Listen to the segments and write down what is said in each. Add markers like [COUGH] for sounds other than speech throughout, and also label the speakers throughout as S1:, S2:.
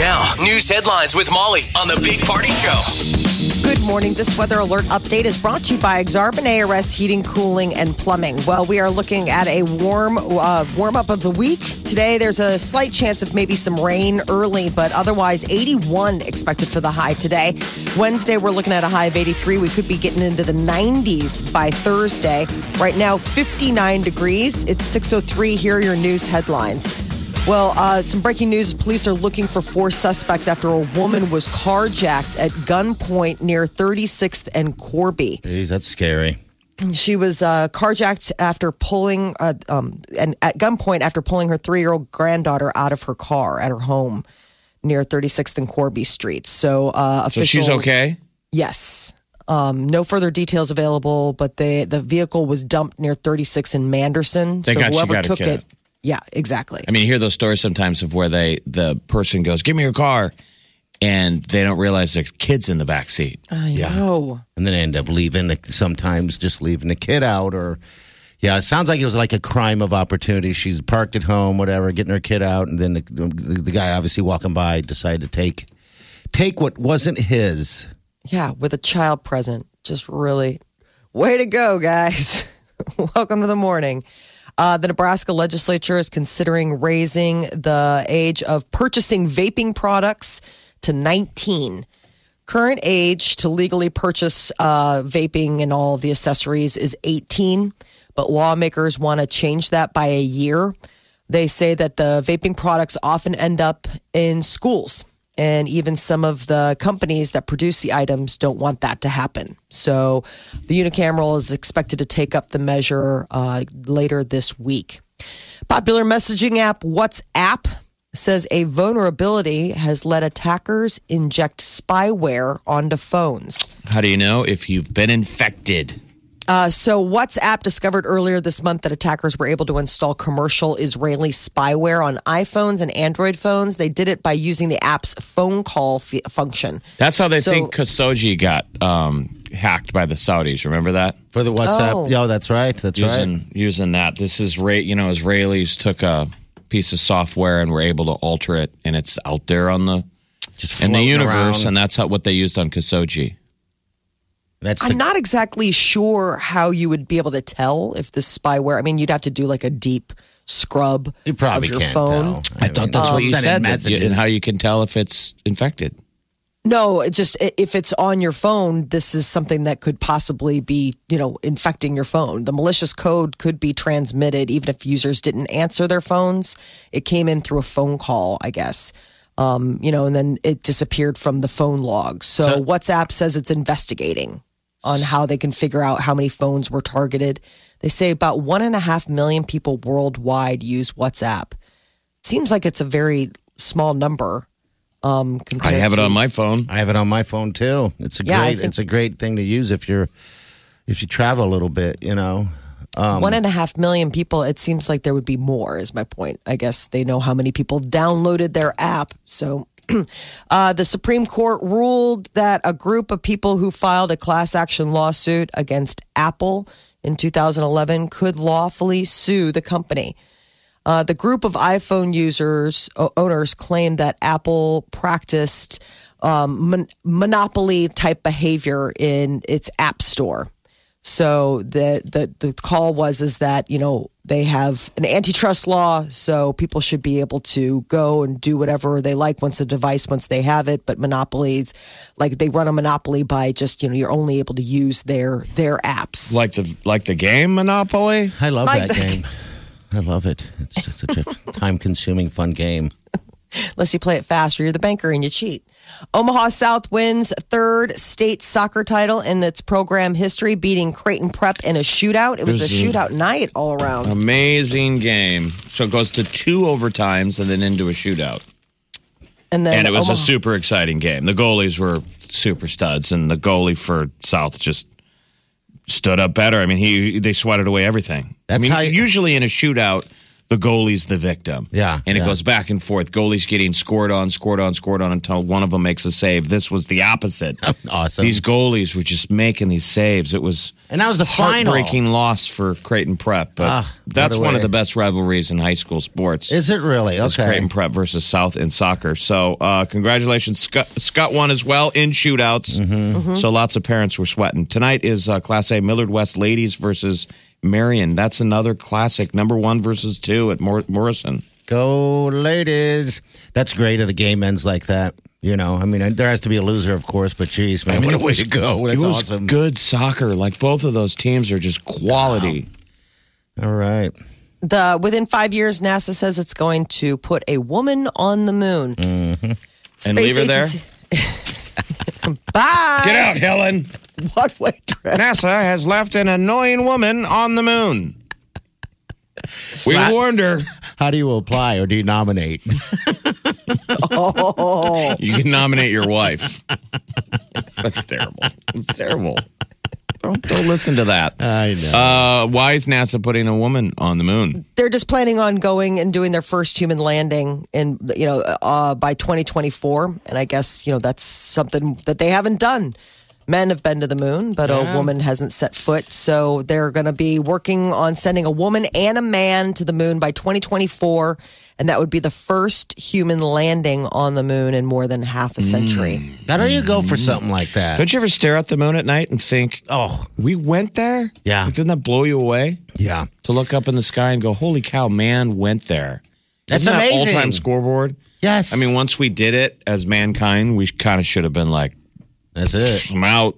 S1: Now, news headlines with Molly on the Big Party Show.
S2: Good morning. This weather alert update is brought to you by Exarban ARS Heating, Cooling, and Plumbing. Well, we are looking at a warm uh, warm up of the week. Today, there's a slight chance of maybe some rain early, but otherwise, 81 expected for the high today. Wednesday, we're looking at a high of 83. We could be getting into the 90s by Thursday. Right now, 59 degrees. It's 6:03. Here are your news headlines. Well, uh, some breaking news. Police are looking for four suspects after a woman was carjacked at gunpoint near 36th and Corby.
S3: Jeez, that's scary.
S2: She was uh, carjacked after pulling, uh, um, and at gunpoint after pulling her three year old granddaughter out of her car at her home near 36th and Corby streets. So, uh,
S4: So she's okay?
S2: Yes. Um, no further details available, but the the vehicle was dumped near 36 in Manderson.
S4: Thank
S2: so
S4: God
S2: whoever took it, yeah, exactly.
S4: I mean, you hear those stories sometimes of where they the person goes, "Give me your car," and they don't realize there's kids in the back seat.
S2: I know.
S3: And then end up leaving, the- sometimes just leaving the kid out or. Yeah, it sounds like it was like a crime of opportunity. She's parked at home, whatever, getting her kid out, and then the, the, the guy obviously walking by decided to take take what wasn't his.
S2: Yeah, with a child present. Just really, way to go, guys. [LAUGHS] Welcome to the morning. Uh, the Nebraska legislature is considering raising the age of purchasing vaping products to 19. Current age to legally purchase uh, vaping and all the accessories is 18, but lawmakers want to change that by a year. They say that the vaping products often end up in schools, and even some of the companies that produce the items don't want that to happen. So the unicameral is expected to take up the measure uh, later this week. Popular messaging app WhatsApp says a vulnerability has let attackers inject spyware onto phones.
S4: How do you know if you've been infected?
S2: Uh, so, WhatsApp discovered earlier this month that attackers were able to install commercial Israeli spyware on iPhones and Android phones. They did it by using the app's phone call f- function.
S4: That's how they
S2: So-
S4: think Khashoggi got um, hacked by the Saudis. Remember that?
S3: For the WhatsApp.
S2: Oh.
S3: Yeah, that's right. That's
S4: using
S3: right.
S4: using that. This is ra- you know Israelis took a piece of software and were able to alter it, and it's out there on the
S3: Just
S4: in the universe,
S3: around.
S4: and that's how, what they used on Khashoggi.
S3: That's
S2: I'm not exactly sure how you would be able to tell if this spyware. I mean, you'd have to do like a deep scrub
S3: you probably
S2: of your
S3: can't
S2: phone.
S3: tell.
S4: I thought that's what you said, that you- and how you can tell if it's infected.
S2: No, it just if it's on your phone, this is something that could possibly be, you know, infecting your phone. The malicious code could be transmitted even if users didn't answer their phones. It came in through a phone call, I guess. Um, you know, and then it disappeared from the phone log. So,
S3: So-
S2: WhatsApp says it's investigating on how they can figure out how many phones were targeted. They say about one and a half million people worldwide use WhatsApp. Seems like it's a very small number. Um,
S4: I
S2: compared
S4: have it on my phone.
S3: I have it on my phone too. It's a
S2: Yeah,
S3: great.
S2: think-
S3: it's a great thing to use if you're if you travel a little bit. You know. Um,
S2: One and a half million people. It seems like there would be more. Is my point. I guess they know how many people downloaded their app. So, uh, the Supreme Court ruled that a group of people who filed a class action lawsuit against Apple in 2011 could lawfully sue the company. Uh, the group of iPhone users owners claimed that Apple practiced um, mon- monopoly type behavior in its app store. So the, the the call was is that you know they have an antitrust law, so people should be able to go and do whatever they like once a device once they have it. But monopolies, like they run a monopoly by just you know you're only able to use their their apps.
S4: Like the like the game Monopoly.
S3: I love
S2: Like
S3: that
S2: the-
S3: game. I love it. It's just such a [LAUGHS] time-consuming, fun game.
S2: unless you play it fast or you're the banker and you cheat. Omaha South wins third state soccer title in its program history, beating Creighton Prep in a shootout. It was a shootout night all around.
S4: Amazing game. So it goes to two overtimes and then into a shootout.
S2: And then
S4: and it was
S2: Omaha-
S4: a super exciting game. The goalies were super studs, and the goalie for South just stood up better. I mean, he they sweated away everything.
S3: That's
S4: I mean,
S3: how you-
S4: usually in a shootout, the goalie's the victim.
S3: Yeah,
S4: and it
S3: yeah.
S4: goes back and forth. Goalies getting scored on, scored on, scored on until one of them makes a save. This was the opposite. [LAUGHS]
S3: Awesome.
S4: These goalies were just making these saves. It was
S3: And that was the final.
S4: heartbreaking loss for Creighton Prep, but
S3: Ah,
S4: that's one of the best rivalries in high school sports.
S3: Is it really? Okay.
S4: Creighton Prep versus South in soccer. So, uh, congratulations. Scott, Scott won as well in shootouts.
S3: Mm-hmm.
S4: So, lots of parents were sweating. Tonight is uh, Class A Millard West ladies versus Marian. That's another classic. Number one versus two at Mor- Morrison.
S3: Go ladies. That's great at a game ends like that. You know, I mean, there has to be a loser, of course, but geez, man, what a way to go. That's
S4: it was
S3: awesome.
S4: good soccer. Like both of those teams are just quality.
S3: All right.
S2: the within five years, NASA says it's going to put a woman on the moon.
S4: Mm-hmm. And leave her there? [LAUGHS] [LAUGHS] [LAUGHS]
S2: Bye.
S4: Get out, Helen.
S2: One way trip.
S4: NASA has left an annoying woman on the moon. We warned her.
S3: How do you apply or do you nominate? [LAUGHS] oh.
S4: You can nominate your wife. That's terrible. It's terrible. Don't, don't listen to that. [LAUGHS]
S3: I know.
S4: Uh, why is NASA putting a woman on the moon?
S2: They're just planning on going and doing their first human landing in you know uh, by 2024, and I guess you know that's something that they haven't done. Men have been to the moon, but a woman hasn't set foot. So they're going to be working on sending a woman and a man to the moon by 2024. And that would be the first human landing on the moon in more than half a century. Mm.
S3: How do you go for something like that?
S4: Don't you ever stare at the moon at night and think,
S3: Oh,
S4: we went there?
S3: Yeah.
S4: Like, Didn't that blow you away?
S3: yeah.
S4: To look up in the sky and go, holy cow, man went there.
S3: That's
S4: Isn't that
S3: amazing.
S4: all time scoreboard?
S3: Yes.
S4: I mean, once we did it as mankind, we kind of should have been like,
S3: that's it.
S4: I'm out.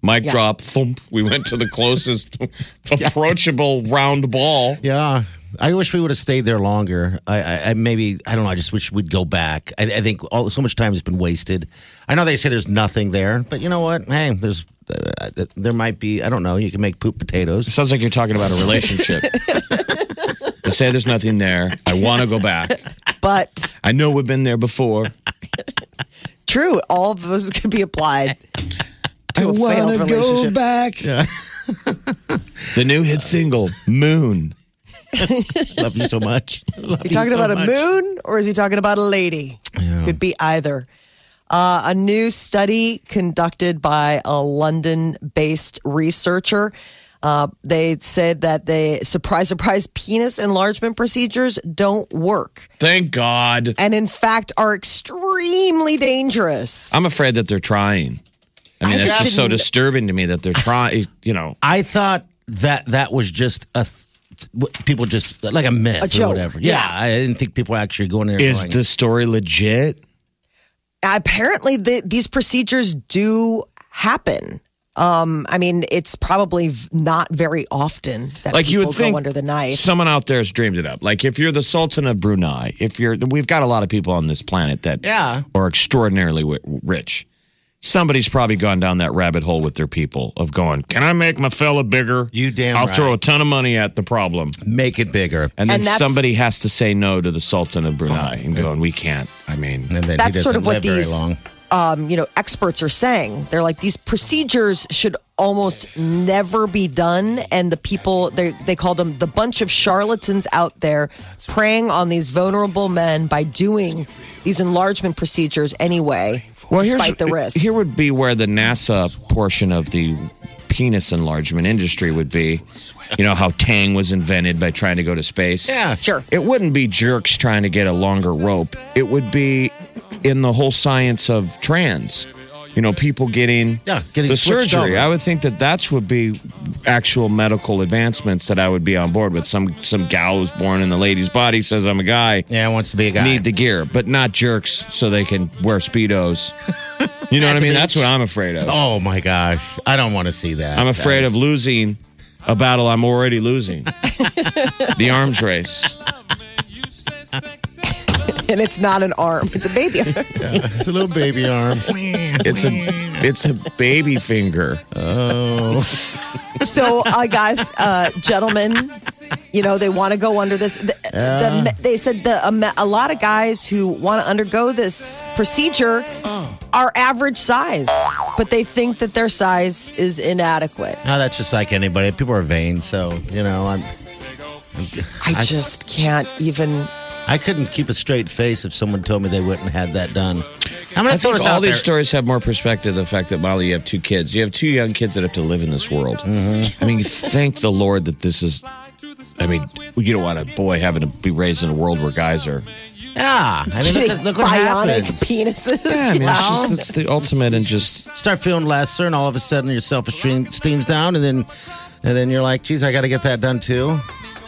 S4: Mic
S2: Yeah.
S4: drop, thump. We went to the closest [LAUGHS] approachable round ball.
S3: Yeah. I wish we would have stayed there longer. I, I, I maybe I don't know. I just wish we'd go back. I, I think all, so much time has been wasted. I know they say there's nothing there, but you know what? Hey, there's uh, there might be. I don't know. You can make poop potatoes.
S4: Sounds like you're talking about a relationship. [LAUGHS] I say there's nothing there. I want to go back.
S2: But
S4: I know we've been there before. [LAUGHS]
S2: true, all of those could be applied to a failed
S4: wanna
S2: relationship.
S4: back. the new hit single, Moon. [LAUGHS]
S3: Love you so much. Love
S2: Is he talking
S3: so
S2: about a moon or is he talking about a lady? Could be either. Uh, a new study conducted by a London based researcher. Uh, they said that the surprise, surprise penis enlargement procedures don't work
S4: Thank God.
S2: and, in fact, are extremely dangerous.
S4: I'm afraid that they're trying. I mean,
S2: I
S4: it's
S2: just
S4: just so disturbing to me that they're trying, you know.
S3: I thought that that was just a. th- People just like a myth
S2: A joke.
S3: or whatever. Yeah,
S2: Yeah.
S3: I didn't think people were actually going there.
S4: Is
S3: going,
S4: the story legit?
S2: Apparently, the, these procedures do happen. Um, I mean, it's probably not very often that
S4: like you
S2: people
S4: would think
S2: go under the knife.
S4: someone out there has dreamed it up like if you're the sultan of brunei if you're we've got a lot of people on this planet that
S3: Yeah.
S4: are extraordinarily rich somebody's probably gone down that rabbit hole with their people of going can i make my fella bigger
S3: You damn
S4: i'll
S3: right.
S4: throw a ton of money at the problem
S3: make it bigger.
S4: and then
S2: And that's-
S4: somebody has to say no to the sultan of brunei and going we can't i mean
S3: And then he
S2: That's sort
S3: doesn't
S2: of what
S3: live very
S2: these-
S3: long.
S2: um, you know, experts are saying. They're like these procedures should almost never be done, and the people they they call them the bunch of charlatans out there preying on these vulnerable men by doing these enlargement procedures anyway, despite the risk.
S4: Here would be where the NASA portion of the penis enlargement industry would be. You know how Tang was invented by trying to go to space.
S3: Yeah,
S2: sure.
S4: It wouldn't be jerks trying to get a longer rope. It would be in the whole science of trans. You know, people getting
S3: Yeah, getting
S4: the surgery.
S3: over.
S4: I would think that that's would be actual medical advancements that I would be on board with. Some some gal who's born in the lady's body says I'm a guy
S3: Yeah, wants to be a guy.
S4: need the gear, but not jerks so they can wear speedos. [LAUGHS] You know what I mean? That's what I'm afraid of.
S3: Oh my gosh, I don't want to see that.
S4: I'm afraid of losing a battle I'm already losing. [LAUGHS] the arms race.
S2: And it's not an arm; it's a baby.
S3: arm [LAUGHS] It's a little baby arm.
S4: It's a it's a baby finger. Oh.
S2: so, uh, guys, uh, gentlemen, you know they want to go under this. th- the, they said the um, a lot of guys who want to undergo this procedure are average size, but they think that their size is inadequate.
S3: No, that's just like anybody. People are vain, so you know. I'm,
S2: I just can't even.
S3: I couldn't keep a straight face if someone told me they wouldn't have that done. I'm gonna
S4: I
S3: throw
S4: think
S3: this
S4: all
S3: out
S4: these
S3: there.
S4: stories have more perspective. The fact that Molly, you have two kids. You have two young kids that have to live in this world.
S3: Mm-hmm.
S4: I mean, thank the Lord that this is. I mean, you don't want a boy having to be raised in a world where guys are.
S3: Yeah, I mean, look, at- look what
S2: bionic
S3: happens.
S2: penises.
S4: Yeah, I mean, it's just it's the ultimate and just.
S3: Start feeling lesser, and all of a sudden your self esteem steams down, and then and then you're like, "Geez, I got to get that done too."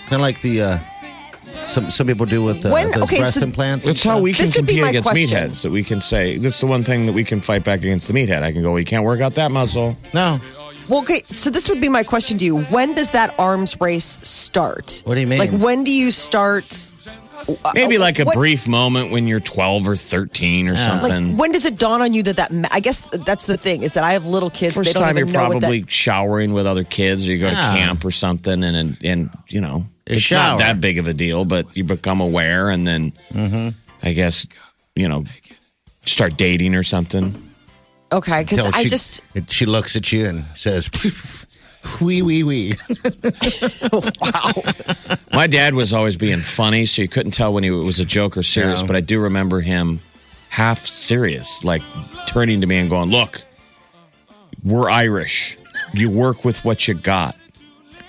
S3: Kind of like the uh, some some people do with uh,
S2: When-
S3: those
S2: okay,
S3: breast
S2: so-
S3: implants.
S4: That's how we can
S2: This would be
S4: compete
S2: my
S4: against
S2: question.
S4: meatheads. That we can say that's the one thing that we can fight back against the meathead. I can go, well, you can't work out that muscle.
S3: no.
S2: Well, okay, so this would be my question to you. When does that arms race start?
S3: What do you mean?
S2: Like, when do you start? Uh,
S4: Maybe like a
S2: what-
S4: brief moment when you're 12 or 13 or
S2: Like,
S4: something.
S2: when does it dawn on you that that? ma- I guess that's the thing is that I have little kids.
S4: First
S2: they don't
S4: time you're
S2: even know what
S4: probably
S2: that,
S4: showering with other kids, or you go to camp or something, and and, and you know
S3: You
S4: it's
S3: shower.
S4: not that big of a deal, but you become aware, and then
S2: Mm-hmm.
S4: I guess you know start dating or something.
S2: okay, because I
S3: she,
S2: just
S3: she looks at you and says, [LAUGHS] "Wee wee wee." [LAUGHS] Wow.
S4: My dad was always being funny, so you couldn't tell when he was a joke or serious.
S3: Yeah.
S4: But I do remember him half serious, like turning to me and going, "Look, we're Irish. You work with what you got."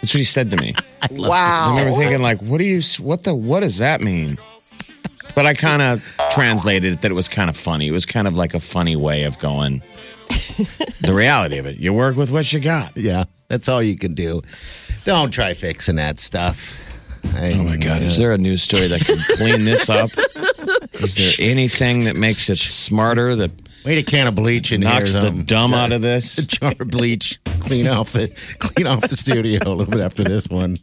S4: That's what he said to me. [LAUGHS]
S2: Wow.
S4: I remember thinking, like, "What do you? What the? What does that mean?" But I kind of translated it that it was kind of funny. It was kind of like a funny way of going. [LAUGHS] the reality of it, you work with what you got.
S3: yeah, that's all you can do. Don't try fixing that stuff.
S4: Oh my God! Is there a news story that can clean this up? [LAUGHS] Is there anything that makes it smarter that
S3: Wait a can of bleach in
S4: knocks
S3: here.
S4: the
S3: um,
S4: dumb out of this?
S3: A [LAUGHS] jar of bleach. Clean off the clean off the studio a little bit after this one.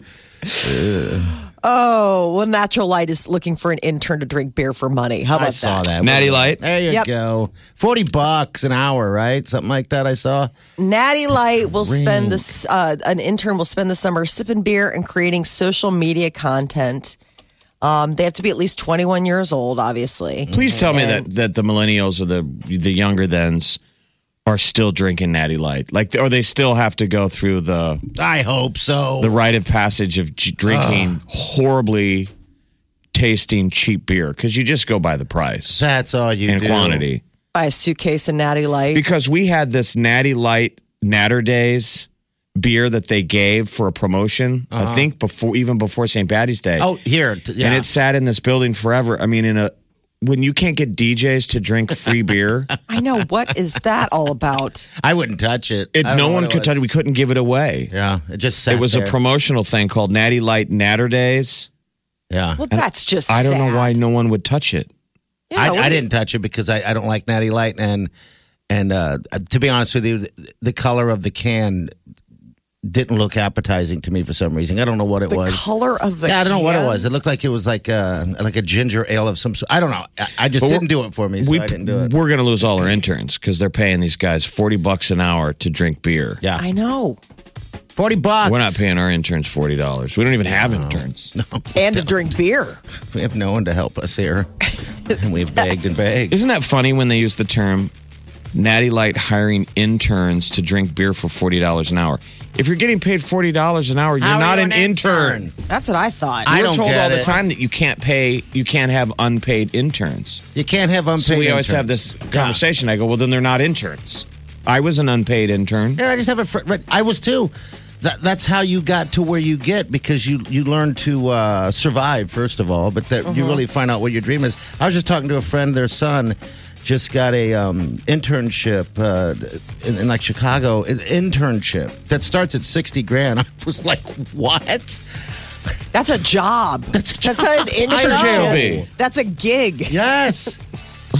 S2: Oh, well, Natural Light is looking for an intern to drink beer for money. How about
S3: I saw that.
S4: Natty Light.
S3: There you
S2: Yep.
S3: go. Forty bucks an hour, right? Something like that. I saw.
S2: Natty Light will spend this. Uh, an intern will spend the summer sipping beer and creating social media content. Um, they have to be at least 21 years old, obviously.
S4: Please tell me that that the millennials or the the younger thens are still drinking Natty Light, like, or they still have to go through the
S3: I hope so.
S4: the rite of passage of j- drinking horribly tasting cheap beer because you just go by the price
S3: That's all you
S4: and
S3: do.
S4: quantity.
S2: Buy a suitcase of Natty Light.
S4: because we had this Natty Light Naturdays beer that they gave for a promotion. I think before even before St. Patty's Day.
S3: Oh, here. Yeah.
S4: and it sat in this building forever. I mean, in a when you can't get DJs to drink free beer, [LAUGHS]
S2: I know. What is that all about?
S3: I wouldn't touch it.
S4: it, no one
S3: what
S4: could touch it. We couldn't give it away.
S3: Yeah, it just sat
S4: It was
S3: there.
S4: a promotional thing called Natty Light Naturdays.
S3: Yeah.
S2: Well, that's just.
S4: I don't know why no one would touch it.
S2: Yeah,
S3: I, I didn't touch it because I, I don't like Natty Light and and uh, to be honest with you, the, the color of the can didn't look appetizing to me for some reason. I don't know what it
S2: The
S3: was.
S2: color of the.
S3: yeah, I don't know what it was. It looked like it was like a like a ginger ale of some sort. I don't know. I, I just
S4: But
S3: didn't do it for me, so
S4: we,
S3: I didn't do it.
S4: We're going to lose all our interns because they're paying these guys 40 bucks an hour to drink beer.
S3: Yeah,
S2: I know.
S3: forty bucks.
S4: We're not paying our interns $40. We don't even have interns. [LAUGHS]
S2: No, And to drink beer.
S3: We have no one to help us here, [LAUGHS] and we've begged and begged.
S4: Isn't that funny when they use the term Natty Light hiring interns to drink beer for $40 an hour? If you're getting paid $40 an hour, you're
S3: How
S4: not
S3: you
S4: an intern.
S2: That's what I thought.
S3: I
S4: We're
S3: don't
S4: told
S3: get
S4: all the
S3: it.
S4: time that you can't pay, you can't have unpaid interns.
S3: You can't have unpaid.
S4: So we always have this conversation. I go, well, then they're not interns. I was an unpaid intern.
S3: Yeah, I just have a friend. I was too. That, that's how you got to where you get because you you learn to uh, survive first of all, but that you really find out what your dream is. I was just talking to a friend. Their son just got a um, internship uh, in, in like Chicago. An internship that starts at sixty grand. [LAUGHS] I was like, what?
S2: That's a job.
S3: That's a
S2: That's not an
S3: job. I know.
S2: internship. That's a gig.
S3: Yes. [LAUGHS]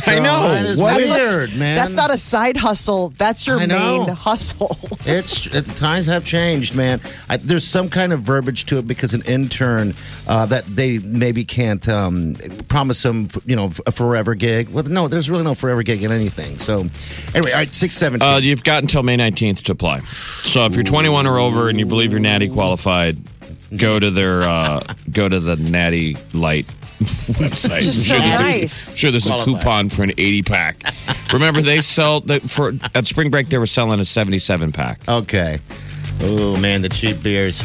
S4: I know.
S3: That is
S4: What
S2: That's like-
S3: weird, man.
S2: That's not a side hustle. That's your
S3: I know.
S2: main hustle. [LAUGHS]
S3: It's it, times have changed, man. I, there's some kind of verbiage to it because an intern uh, that they maybe can't um, promise them, you know, a forever gig. Well, no, there's really no forever gig in anything. So, anyway, all right, six seventeen.
S4: Uh, you've got until May 19th to apply. So if you're 21 or over and you believe you're natty qualified, go to their uh, go to the Natty Light [LAUGHS] website.
S2: Just
S4: I'm
S2: so
S4: there's
S2: nice.
S4: I'm sure there's
S3: Qualify.
S4: a coupon for an 80 pack. Remember, they sell the, for at spring break. They were selling a 77 pack.
S3: Okay. Oh man, the cheap beers.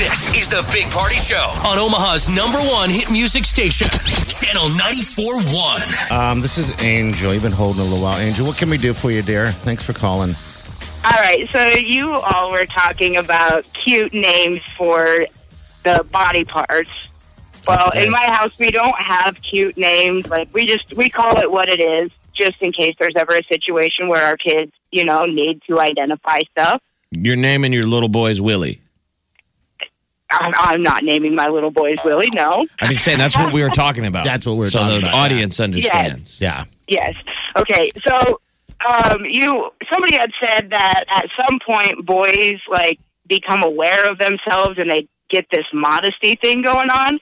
S1: This is the Big Party Show on Omaha's number one hit music station, Channel 94.1.
S3: Um, this is Angel. You've been holding a little while. Angel, what can we do for you, dear? Thanks for calling.
S5: All right, so you all were talking about cute names for the body parts. Well, in my house, we don't have cute names. Like we just we call it what it is, just in case there's ever a situation where our kids, you know, need to identify stuff.
S4: You're naming your little boys Willie.
S5: I'm, I'm not naming my little boys Willie. No.
S4: I've been saying that's what we were talking about.
S3: That's what we were talking about.
S4: so
S3: talking
S4: the
S3: about,
S4: audience understands.
S3: Yeah.
S5: Yes. Okay. So, um, you somebody had said that at some point boys like become aware of themselves and they get this modesty thing going on.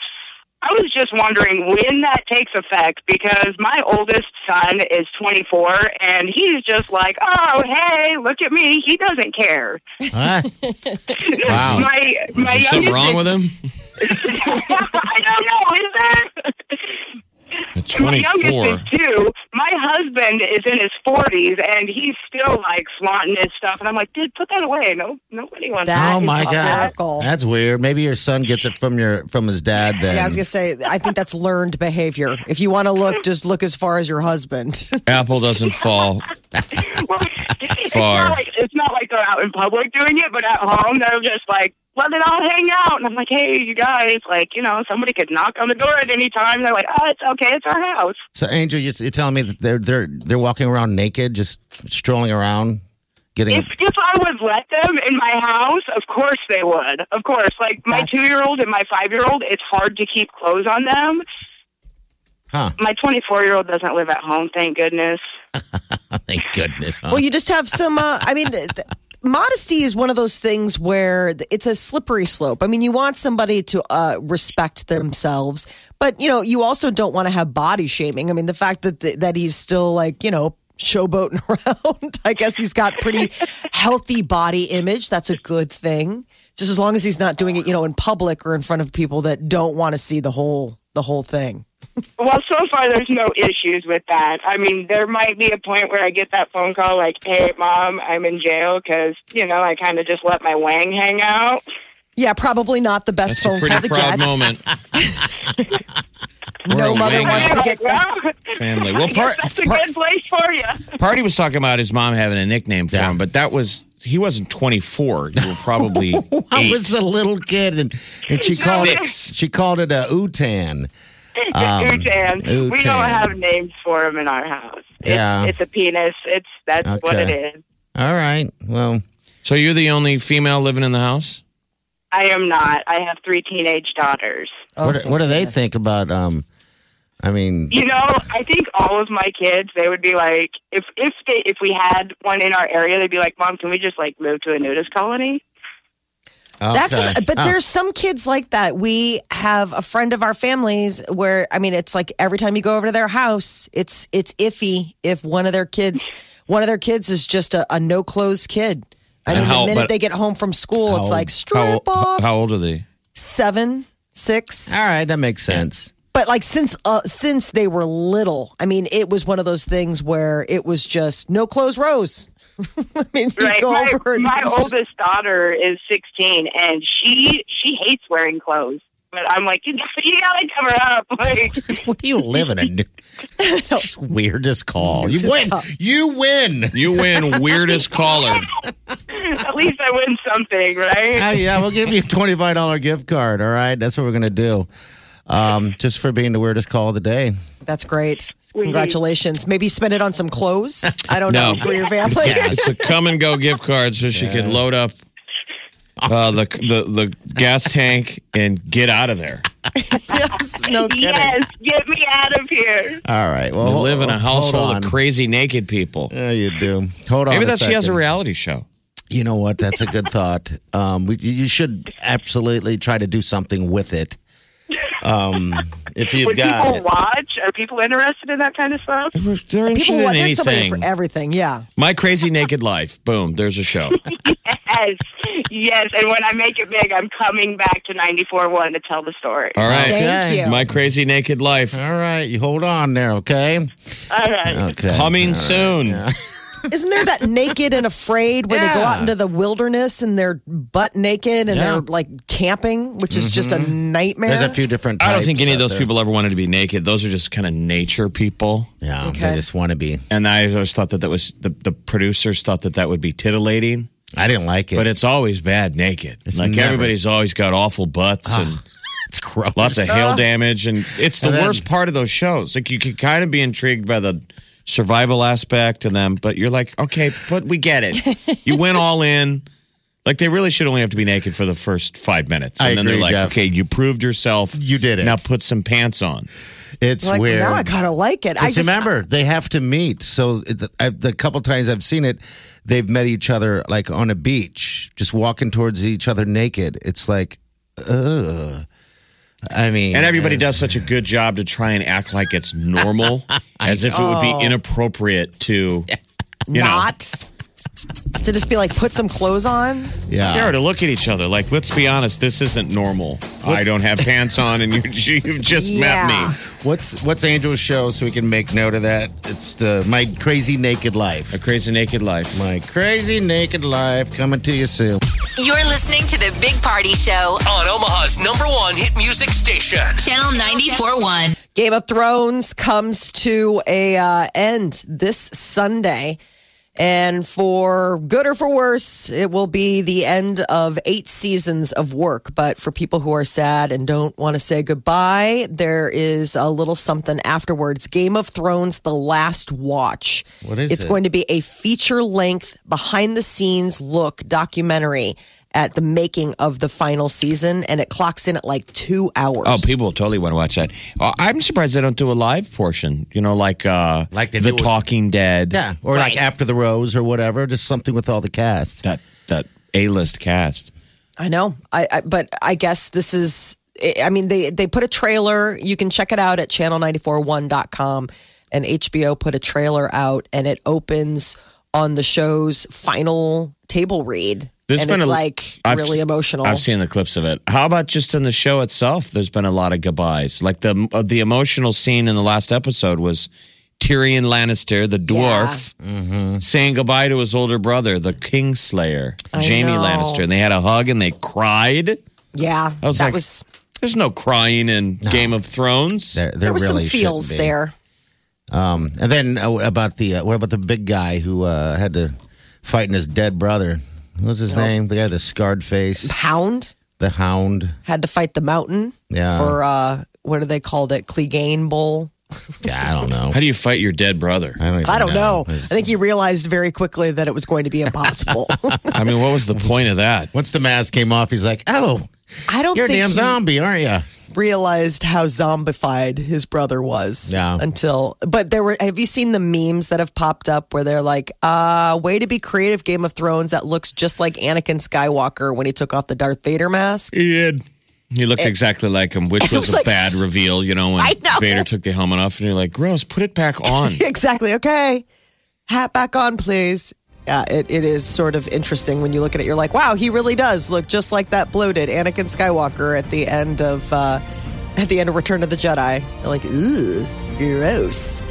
S5: I was just wondering when that takes effect because my oldest son is 24 and he's just like, "Oh, hey, look at me. He doesn't care."
S3: Huh? [LAUGHS] Wow.
S5: my my
S4: Is something wrong with him? [LAUGHS]
S5: I don't know. Is there?
S4: At [LAUGHS]
S5: My youngest is two. My husband is in his forties, and he's still like flaunting his stuff. And I'm like, dude, put that away. No, nobody wants.
S2: That
S3: oh my
S2: hysterical.
S3: god, that's weird. Maybe your son gets it from your from his dad. Then
S2: Yeah, I was gonna say, I think that's learned behavior. If you want to look, just look as far as your husband. [LAUGHS]
S4: Apple doesn't fall. [LAUGHS]
S5: Well, it's
S4: Far.
S5: not like it's not like they're out in public doing it, but at home they're just like, let it all hang out. And I'm like, hey, you guys, like, you know, somebody could knock on the door at any time. They're like, oh, it's okay, it's our house.
S3: So, Angel, you're, you're telling me that they're they're they're walking around naked, just strolling around, getting.
S5: If if I would let them in my house, of course they would. Of course, like my
S2: That's-
S5: two year old and my five year old, it's hard to keep clothes on them.
S3: huh?
S5: My twenty four year old doesn't live at home, thank goodness. [LAUGHS]
S3: Thank goodness. Huh?
S2: well, you just have some. Uh, I mean, th- modesty is one of those things where it's a slippery slope. I mean, you want somebody to uh, respect themselves, but you know, you also don't want to have body shaming. I mean, the fact that that he's still like you know showboating [LAUGHS] around. I guess he's got pretty healthy body image. That's a good thing. Just as long as he's not doing it, you know, in public or in front of people that don't want to see the whole the whole thing.
S5: Well, so far there's no issues with that. I mean, there might be a point where I get that phone call like, "Hey, mom, I'm in jail because you know I kind of just let my wang hang out."
S2: Yeah, probably not the best
S4: That's a
S2: phone call
S4: pretty
S2: to
S4: proud
S2: get.
S4: moment. [LAUGHS]
S2: No
S4: We're
S2: mother
S4: wing
S2: wants to get
S5: well, [LAUGHS]
S4: family.
S5: I
S4: Well, part,
S5: that's a
S4: part,
S5: good place for you.
S4: Party was talking about his mom having a nickname for
S3: Yeah.
S4: him, but that was he wasn't 24. You were probably [LAUGHS]
S3: I
S4: eight.
S3: was a little kid, and and she called
S4: Six.
S3: it she called it a utan. Um,
S5: Utan. We don't have names for him in our house. It's,
S3: Yeah.
S5: it's a penis. It's that's what it is.
S3: All right. Well,
S4: So you're the only female living in the house?
S5: I am not. I have three teenage daughters.
S3: what, do- what do they think about? Um, I mean,
S5: You know, I think all of my kids, they would be like, if if they if we had one in our area, they'd be like, "Mom, can we just like move to a nudist colony?"
S2: That's
S3: okay.
S2: a, but
S3: Oh.
S2: there's some kids like that. We have a friend of our families where I mean it's like every time you go over to their house, it's it's iffy if one of their kids [LAUGHS] one of their kids is just a, a no clothes kid. I
S4: And
S2: mean,
S4: how-
S2: the minute they get home from school, it's
S3: How-
S2: like
S4: How,
S2: strip off
S4: how old are they?
S2: seven, six.
S3: All right, that makes sense.
S2: But like since uh, since they were little, I mean, it was one of those things where it was just no clothes rose. [LAUGHS] I mean,
S5: Right.
S2: go
S5: My,
S2: over and
S5: my
S2: it's just-
S5: oldest daughter is 16, and she she hates wearing clothes. But I'm like, you, you gotta cover up. [LAUGHS] Like, [LAUGHS]
S3: What do you live in a new, Just weirdest call? You win.
S2: call.
S3: You win.
S4: You win weirdest caller.
S5: at least I win something, right?
S3: Ah, yeah, we'll give you a twenty-five dollar gift card. All right, that's what we're gonna do. Um, just for being the weirdest call of the day.
S2: That's great. Congratulations. Maybe spend it on some clothes. I don't
S4: No.
S2: know for your family. [LAUGHS]
S4: Yeah, It's a come and go gift card so she can load up uh, the, the the gas tank and get out of there.
S2: yes, no kidding.
S5: Yes, get me out of here.
S3: All right. Well,
S4: You live in a
S3: hold
S4: household
S3: on.
S4: of crazy naked people.
S3: Yeah, you do. Hold on.
S4: Maybe
S3: a
S4: that she has a
S3: second.
S4: reality show.
S3: You know what? That's a good thought. Um, we, you should absolutely try to do something with it. Um, if you've
S5: Would
S3: got
S5: people watch? Are people interested in that kind of stuff?
S4: They're interested
S2: People
S4: in
S2: want there's somebody
S4: anything.
S2: for everything. Yeah.
S4: My crazy naked life. Boom. There's a show. [LAUGHS]
S5: Yes, yes. And when I make it big, I'm coming back to 94.1 to tell the story.
S4: All right.
S2: Thank you.
S4: My crazy naked life.
S3: All right, you hold on there, okay?
S5: All right.
S3: Okay.
S4: Coming soon. [LAUGHS]
S2: Isn't there that naked and afraid where they go out into the wilderness and they're butt naked and
S3: Yeah.
S2: they're like camping, which is just a mm-hmm. nightmare?
S3: There's a few different.
S4: I don't think
S3: types
S4: any of
S3: out
S4: those
S3: there.
S4: people ever wanted to be naked. Those are just kind of nature people.
S3: Yeah,
S2: Okay.
S3: they just want to be.
S4: And I always thought that that was the, the producers thought that that would be titillating,
S3: I didn't like it,
S4: but it's always bad naked.
S3: It's
S4: like
S3: never-
S4: everybody's always got awful butts and ah, [LAUGHS]
S3: it's gross.
S4: lots of hail uh. damage, and it's the
S3: And then-
S4: worst part of those shows. Like you could kind of be intrigued by the survival aspect to them, but you're like, okay, but we get it. you went [LAUGHS] all in. Like they really should only have to be naked for the first five minutes, and
S3: I
S4: then
S3: agree,
S4: they're like,
S3: Jeff.
S4: okay, you proved yourself.
S3: You did it.
S4: Now put some pants on.
S3: It's
S2: like,
S3: weird.
S2: now I kind of like it. I
S3: Just
S2: just
S3: remember, they have to meet. So it- I've, the couple times I've seen it, they've met each other like on a beach, just walking towards each other naked. It's like, ugh. I mean,
S4: And everybody does such a good job to try and act like it's normal, [LAUGHS] as if it would be inappropriate to, you know,
S2: not to just be like put some clothes on.
S3: Yeah.
S4: yeah, to look at each other. Like, let's be honest, this isn't normal. I don't have pants on, and you, [LAUGHS] you've just
S2: Yeah.
S4: met me.
S3: What's what's Angel's show so we can make note of that? It's the My Crazy Naked Life.
S4: A crazy naked life.
S3: My Crazy Naked Life coming to you soon.
S6: You're listening to the Big Party Show,
S1: On Omaha's number one hit music station.
S6: Channel 94.1.
S2: Game of Thrones comes to a uh, end this Sunday. And for good or for worse, it will be the end of eight seasons of work. But for people who are sad and don't want to say goodbye, there is a little something afterwards. Game of Thrones, The Last Watch.
S3: What is it?
S2: it's
S3: it?
S2: going to be a feature length, behind the scenes look documentary at the making of the final season. And it clocks in at like two hours.
S4: Oh, people totally want to watch that. Uh, I'm surprised they don't do a live portion. You know, like uh,
S3: Like
S4: the
S3: do with-
S4: Talking Dead.
S3: Yeah. Or like After the Rose or whatever, just something with all the cast.
S4: that that A list cast.
S2: I know. I, I but I guess this is I mean they they put a trailer. You can check it out at channel941.com and HBO put a trailer out and it opens on the show's final table read.
S4: There's
S2: and
S4: been
S2: it's
S4: a-
S2: like
S4: I've
S2: really
S4: s-
S2: emotional.
S4: I've seen the clips of it. How about just in the show itself? There's been a lot of goodbyes. Like the uh, the emotional scene in the last episode was Tyrion Lannister, the dwarf, saying goodbye to his older brother, the Kingslayer,
S2: I Jaime.
S4: Lannister, and they had a hug and they cried.
S2: yeah.
S4: I was
S2: that
S4: like,
S2: was
S4: There's no crying in Game of Thrones.
S3: There, there,
S2: there was
S3: really
S2: some feels there.
S3: Um, and then uh, about the uh, what about the big guy who uh, had to fight in his dead brother? What's his name? The guy with the scarred face,
S2: Hound
S3: the Hound.
S2: had to fight the mountain
S3: Yeah.
S2: for uh what do they called it? Clegane Bowl.
S3: Yeah, I don't know.
S4: How do you fight your dead brother?
S3: I don't,
S2: I don't know. I think he realized very quickly that it was going to be impossible. [LAUGHS] [LAUGHS]
S4: I mean, what was the point of that?
S3: Once the mask came off, he's like, "Oh,
S2: I don't
S3: you're a damn
S2: he
S3: zombie, aren't you?"
S2: Realized how zombified his brother was.
S3: Yeah.
S2: Until, but there were. Have you seen the memes that have popped up where they're like, "Uh, way to be creative, Game of Thrones. That looks just like Anakin Skywalker when he took off the Darth Vader mask."
S4: He did. He looked exactly like him, which [LAUGHS] was,
S2: was
S4: a
S2: like
S4: bad reveal, you know, when
S2: know.
S4: Vader took the helmet off and you're like, gross, put it back [LAUGHS] on.
S2: exactly. Okay, hat back on, please. Yeah, it, it is sort of interesting when you look at it. You're like, wow, he really does look just like that bloated Anakin Skywalker at the end of uh, [LAUGHS] at the end of Return of the Jedi. You're like, ooh, gross.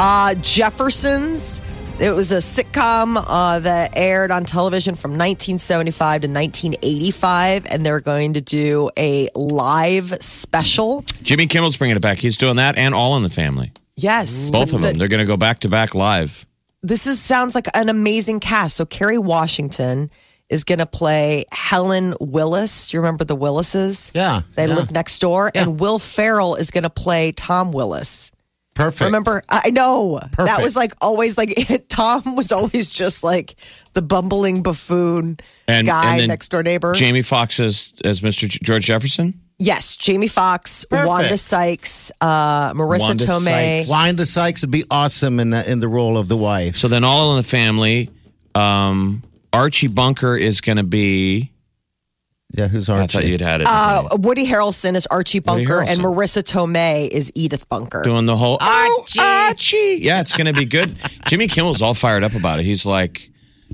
S2: Uh, Jeffersons. It was a sitcom uh, that aired on television from 1975 to 1985, and they're going to do a live special.
S4: Jimmy Kimmel's bringing it back. He's doing that and All in the Family.
S2: Yes,
S4: Both of them. They're going to go back to back live.
S2: This is sounds like an amazing cast. So Kerry Washington is going to play Helen Willis. Do you remember the Willises?
S3: Yeah,
S2: They
S3: yeah.
S2: live next door.
S3: Yeah.
S2: And Will Ferrell is going to play Tom Willis.
S3: Perfect.
S2: Remember? I know. That was like always like [LAUGHS] Tom was always just like the bumbling buffoon
S4: And,
S2: guy
S4: and
S2: next door neighbor.
S4: Jamie Foxx as, as Mr. George Jefferson.
S2: Yes, Jamie Foxx,
S3: Perfect.
S2: Wanda Sykes, uh, Marisa
S4: Wanda
S2: Tomei.
S4: Sykes.
S3: Wanda Sykes would be awesome in the, in the role of the wife.
S4: So then All in the Family. Um, Archie Bunker is going to be.
S3: Yeah, who's Archie?
S4: I
S3: Archie?
S4: thought you'd had it.
S2: Uh, Woody Harrelson is Archie Bunker, and Marisa Tomei is Edith Bunker.
S4: doing the whole
S3: Archie.
S4: Oh, Archie. Yeah, it's going to be good. [LAUGHS] Jimmy Kimmel's all fired up about it. He's like,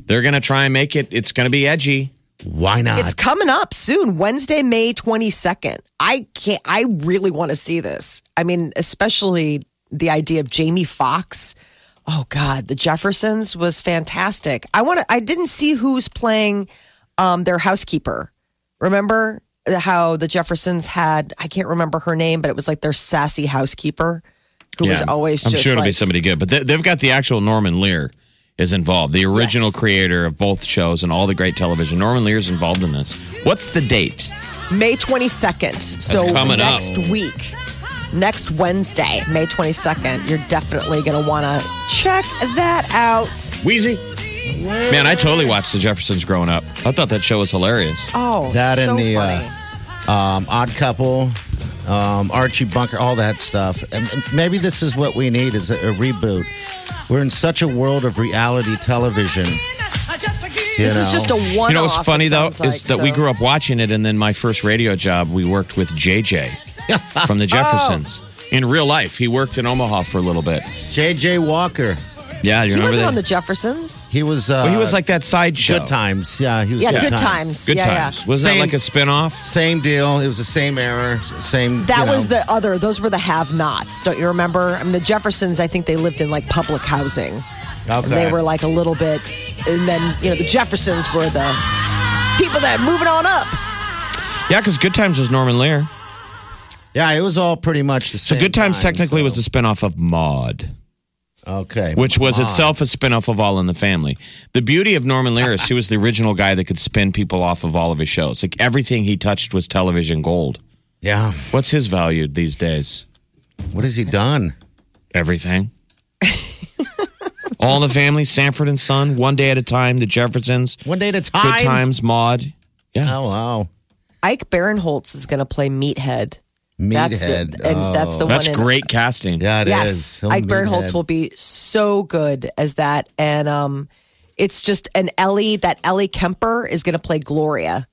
S4: they're going to try and make it. It's going to be edgy.
S3: Why not?
S2: It's coming up soon, Wednesday, May 22nd. I can't, I really want to see this. I mean, especially the idea of Jamie Foxx. Oh God, the Jeffersons was fantastic. I want to, I didn't see who's playing um, their housekeeper. Remember how the Jeffersons had, I can't remember her name, but it was like their sassy housekeeper who was always
S4: I'm sure it'll be somebody good, but they, they've got the actual Norman Lear is involved, the original
S2: Yes.
S4: creator of both shows and all the great television. Norman Lear is involved in this. What's the date?
S2: May 22nd. So
S4: coming up.
S2: next week, next Wednesday, May 22nd, you're definitely going to want to check that out.
S4: Weezy. Man, I totally watched the Jeffersons growing up. I thought that show was hilarious.
S2: Oh,
S3: That
S2: so
S3: and the, uh, um, Odd Couple, um, Archie Bunker, all that stuff. And maybe this is what we need is a, a reboot. We're in such a world of reality television. You
S2: this is just a one
S4: You know what's funny though is
S2: like,
S4: that we grew up watching it, and then my first radio job, we worked with JJ from the [LAUGHS] Jeffersons. Oh. In real life, he worked in Omaha for a little bit.
S3: J.J. Walker.
S4: Yeah, you
S2: He
S4: remember
S2: wasn't
S4: that?
S2: on the Jeffersons.
S3: He was. Uh,
S4: well, he was like that side show.
S3: Good Times. Yeah, he was.
S2: Yeah,
S3: good,
S2: Good Times.
S4: Good
S2: yeah,
S4: times.
S2: yeah.
S4: Wasn't
S3: Same-
S4: that like a spinoff?
S3: Same deal. It was the same era. Same.
S2: That
S3: you know.
S2: was the other. Those were the have-nots. Don't you remember? I mean, the Jeffersons. I think they lived in like public housing,
S3: Okay.
S2: and they were like a little bit. And then you know, the Jeffersons were the people that moving on up.
S4: Yeah, because Good Times was Norman Lear.
S3: Yeah, it was all pretty much the same.
S4: So
S3: same.
S4: Good Times
S3: time,
S4: technically
S3: so-
S4: was a spinoff of Maude,
S3: okay,
S4: which was
S3: on.
S4: itself a spinoff of All in the Family. The beauty of Norman Lear is he was the original guy that could spin people off of all of his shows. Like everything he touched was television gold.
S3: Yeah.
S4: What's his value these days?
S3: What has he done?
S4: Everything. All in the Family, Sanford and Son, One Day at a Time, The Jeffersons,
S3: One day at a time.
S4: Good Times, Maude. Yeah.
S3: Oh wow.
S2: Ike Barinholtz is going to play Meathead. That's the,
S3: Meathead.
S2: and that's the
S4: That's
S2: one. in-
S4: great casting.
S3: Yeah, it is.
S2: yes,
S3: So
S2: Ike Barinholtz
S3: Meathead.
S2: will be so good as that, and um, it's just an Ellie. That Ellie Kemper is going to play Gloria.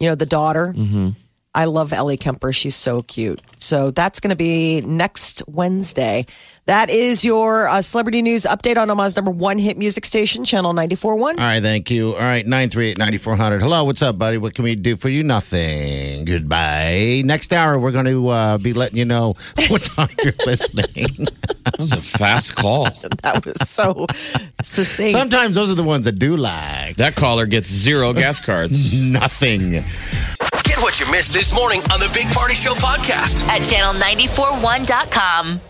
S2: You know the daughter. Mm-hmm. I love Ellie Kemper. She's so cute. So that's going to be next Wednesday. That is your uh, celebrity news update on Omaha's number one hit music station, Channel 94.1.
S3: All right, thank you. All right, 938-9400. Hello, what's up, buddy? What can we do for you? Nothing. Goodbye. Next hour, we're going to uh, be letting you know [LAUGHS] what time you're listening. [LAUGHS]
S4: That was a fast call. [LAUGHS]
S2: That was so succinct.
S3: Sometimes those are the ones that do like
S4: That caller gets zero gas cards.
S3: nothing.
S1: Get what you missed this morning on the Big Party Show podcast.
S6: At channel941.com.